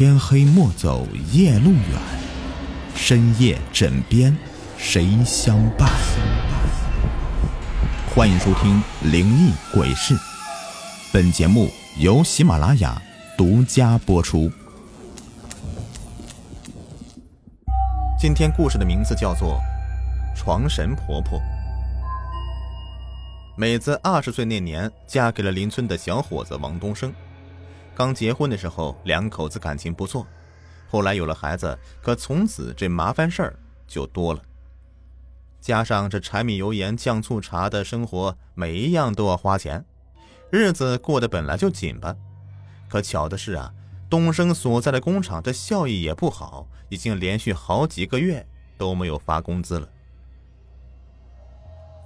天黑莫走夜路远，深夜枕边谁相伴？欢迎收听《灵异鬼事》，本节目由喜马拉雅独家播出。今天故事的名字叫做《床神婆婆》。美子二十岁那年，嫁给了邻村的小伙子王东升。刚结婚的时候，两口子感情不错。后来有了孩子，可从此这麻烦事儿就多了。加上这柴米油盐酱醋茶的生活，每一样都要花钱，日子过得本来就紧巴。可巧的是啊，东升所在的工厂这效益也不好，已经连续好几个月都没有发工资了。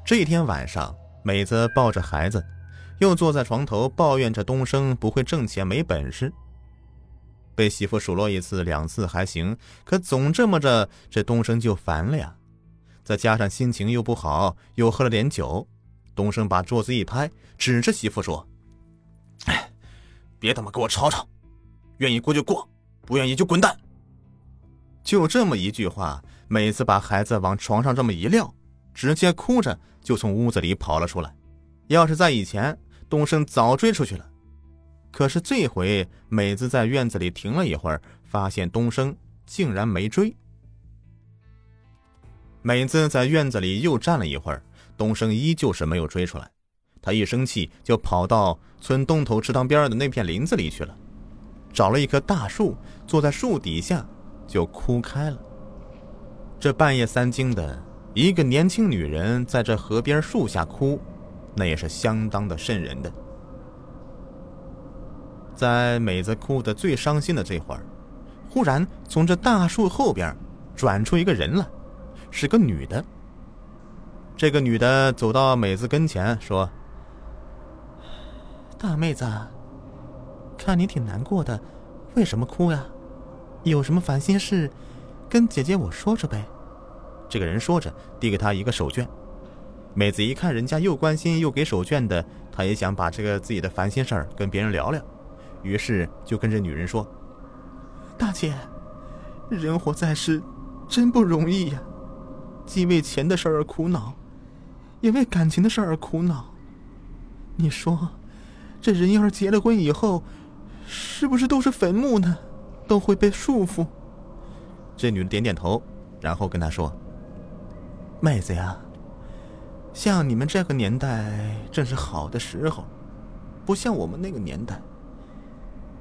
这一天晚上，美子抱着孩子。又坐在床头抱怨着东升不会挣钱、没本事。被媳妇数落一次两次还行，可总这么着，这东升就烦了呀。再加上心情又不好，又喝了点酒，东升把桌子一拍，指着媳妇说：“哎，别他妈给我吵吵，愿意过就过，不愿意就滚蛋。”就这么一句话，每次把孩子往床上这么一撂，直接哭着就从屋子里跑了出来。要是在以前，东升早追出去了。可是这回，美子在院子里停了一会儿，发现东升竟然没追。美子在院子里又站了一会儿，东升依旧是没有追出来。他一生气，就跑到村东头池塘边的那片林子里去了，找了一棵大树，坐在树底下就哭开了。这半夜三更的，一个年轻女人在这河边树下哭。那也是相当的瘆人的。在美子哭得最伤心的这会儿，忽然从这大树后边转出一个人来，是个女的。这个女的走到美子跟前说：“大妹子，看你挺难过的，为什么哭呀？有什么烦心事，跟姐姐我说说呗。”这个人说着，递给她一个手绢。妹子一看人家又关心又给手绢的，她也想把这个自己的烦心事儿跟别人聊聊，于是就跟这女人说：“大姐，人活在世，真不容易呀，既为钱的事儿而苦恼，也为感情的事儿而苦恼。你说，这人要是结了婚以后，是不是都是坟墓呢？都会被束缚？”这女人点点头，然后跟他说：“妹子呀。”像你们这个年代正是好的时候，不像我们那个年代。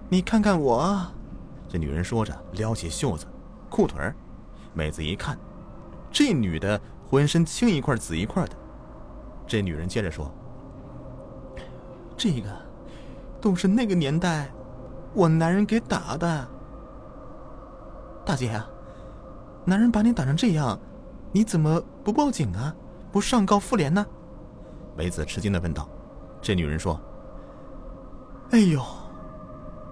你看看我，这女人说着撩起袖子、裤腿儿。妹子一看，这女的浑身青一块紫一块的。这女人接着说：“这个都是那个年代我男人给打的。大姐啊，男人把你打成这样，你怎么不报警啊？”不上告妇联呢？梅子吃惊的问道。这女人说：“哎呦，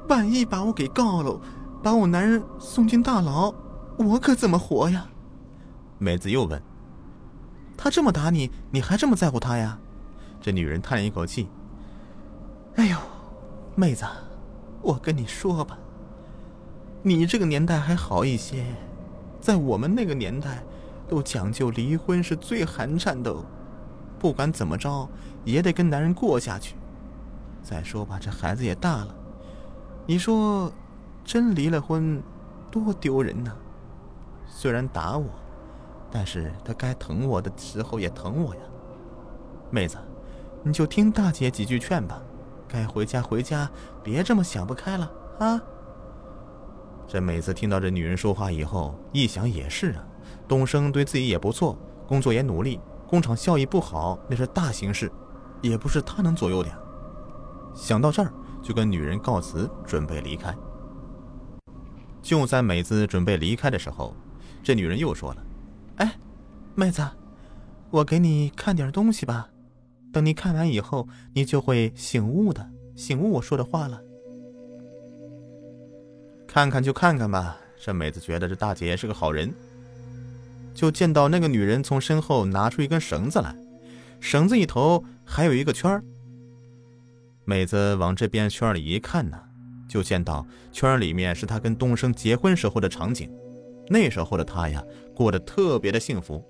万一把我给告了，把我男人送进大牢，我可怎么活呀？”梅子又问：“他这么打你，你还这么在乎他呀？”这女人叹了一口气：“哎呦，妹子，我跟你说吧，你这个年代还好一些，在我们那个年代。”都讲究离婚是最寒碜的，不管怎么着也得跟男人过下去。再说吧，这孩子也大了，你说真离了婚，多丢人呢。虽然打我，但是他该疼我的时候也疼我呀。妹子，你就听大姐几句劝吧，该回家回家，别这么想不开了啊。这妹子听到这女人说话以后，一想也是啊。东升对自己也不错，工作也努力，工厂效益不好那是大形势，也不是他能左右的。想到这儿，就跟女人告辞，准备离开。就在美子准备离开的时候，这女人又说了：“哎，妹子，我给你看点东西吧，等你看完以后，你就会醒悟的，醒悟我说的话了。看看就看看吧。”这美子觉得这大姐是个好人。就见到那个女人从身后拿出一根绳子来，绳子一头还有一个圈儿。妹子往这边圈里一看呢，就见到圈里面是她跟东升结婚时候的场景。那时候的她呀，过得特别的幸福。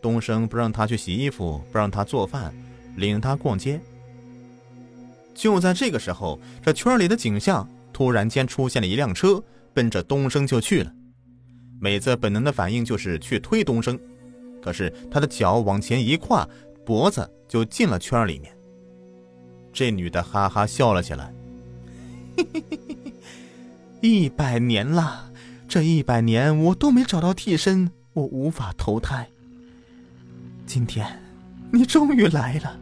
东升不让她去洗衣服，不让她做饭，领她逛街。就在这个时候，这圈里的景象突然间出现了一辆车，奔着东升就去了。美子本能的反应就是去推东升，可是他的脚往前一跨，脖子就进了圈里面。这女的哈哈笑了起来，一百年了，这一百年我都没找到替身，我无法投胎。今天，你终于来了，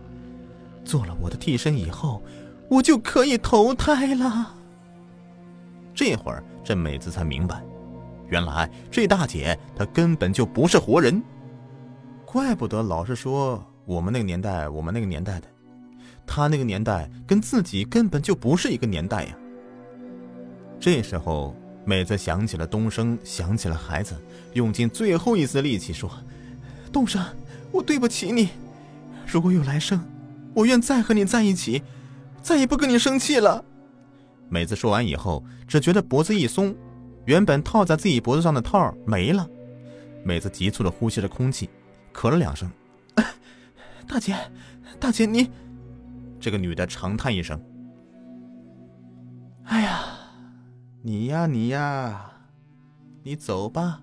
做了我的替身以后，我就可以投胎了。这会儿，这美子才明白，原来这大姐她根本就不是活人，怪不得老是说我们那个年代，我们那个年代的。她那个年代跟自己根本就不是一个年代呀。这时候，美子想起了东升，想起了孩子，用尽最后一丝力气说：“东升，我对不起你。如果有来生，我愿再和你在一起，再也不跟你生气了。”美子说完以后，只觉得脖子一松，原本套在自己脖子上的套没了。美子急促的呼吸着空气，咳了两声：“ 大姐，大姐，你……”这个女的长叹一声：“哎呀，你呀你呀，你走吧。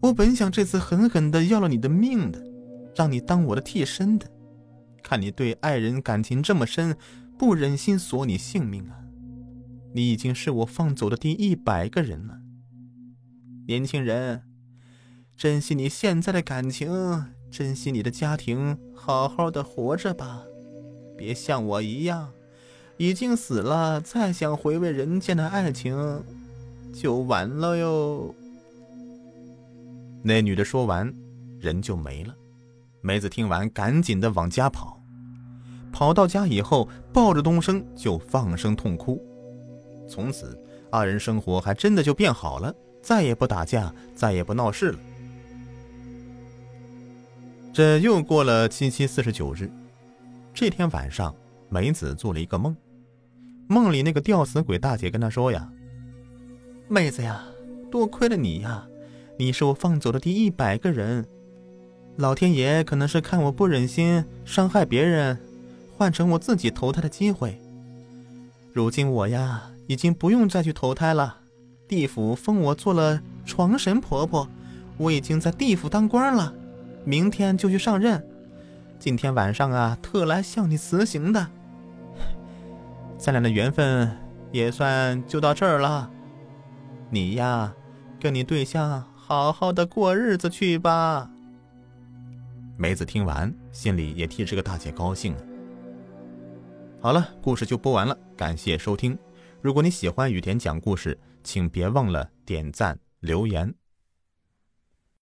我本想这次狠狠的要了你的命的，让你当我的替身的。看你对爱人感情这么深，不忍心索你性命啊。你已经是我放走的第一百个人了。年轻人，珍惜你现在的感情，珍惜你的家庭，好好的活着吧。”别像我一样，已经死了，再想回味人间的爱情，就晚了哟。那女的说完，人就没了。梅子听完，赶紧的往家跑。跑到家以后，抱着东升就放声痛哭。从此，二人生活还真的就变好了，再也不打架，再也不闹事了。这又过了七七四十九日。这天晚上，梅子做了一个梦，梦里那个吊死鬼大姐跟她说呀：“妹子呀，多亏了你呀，你是我放走的第一百个人。老天爷可能是看我不忍心伤害别人，换成我自己投胎的机会。如今我呀，已经不用再去投胎了，地府封我做了床神婆婆，我已经在地府当官了，明天就去上任。”今天晚上啊，特来向你辞行的。咱俩的缘分也算就到这儿了。你呀，跟你对象好好的过日子去吧。梅子听完，心里也替这个大姐高兴。好了，故事就播完了，感谢收听。如果你喜欢雨田讲故事，请别忘了点赞留言。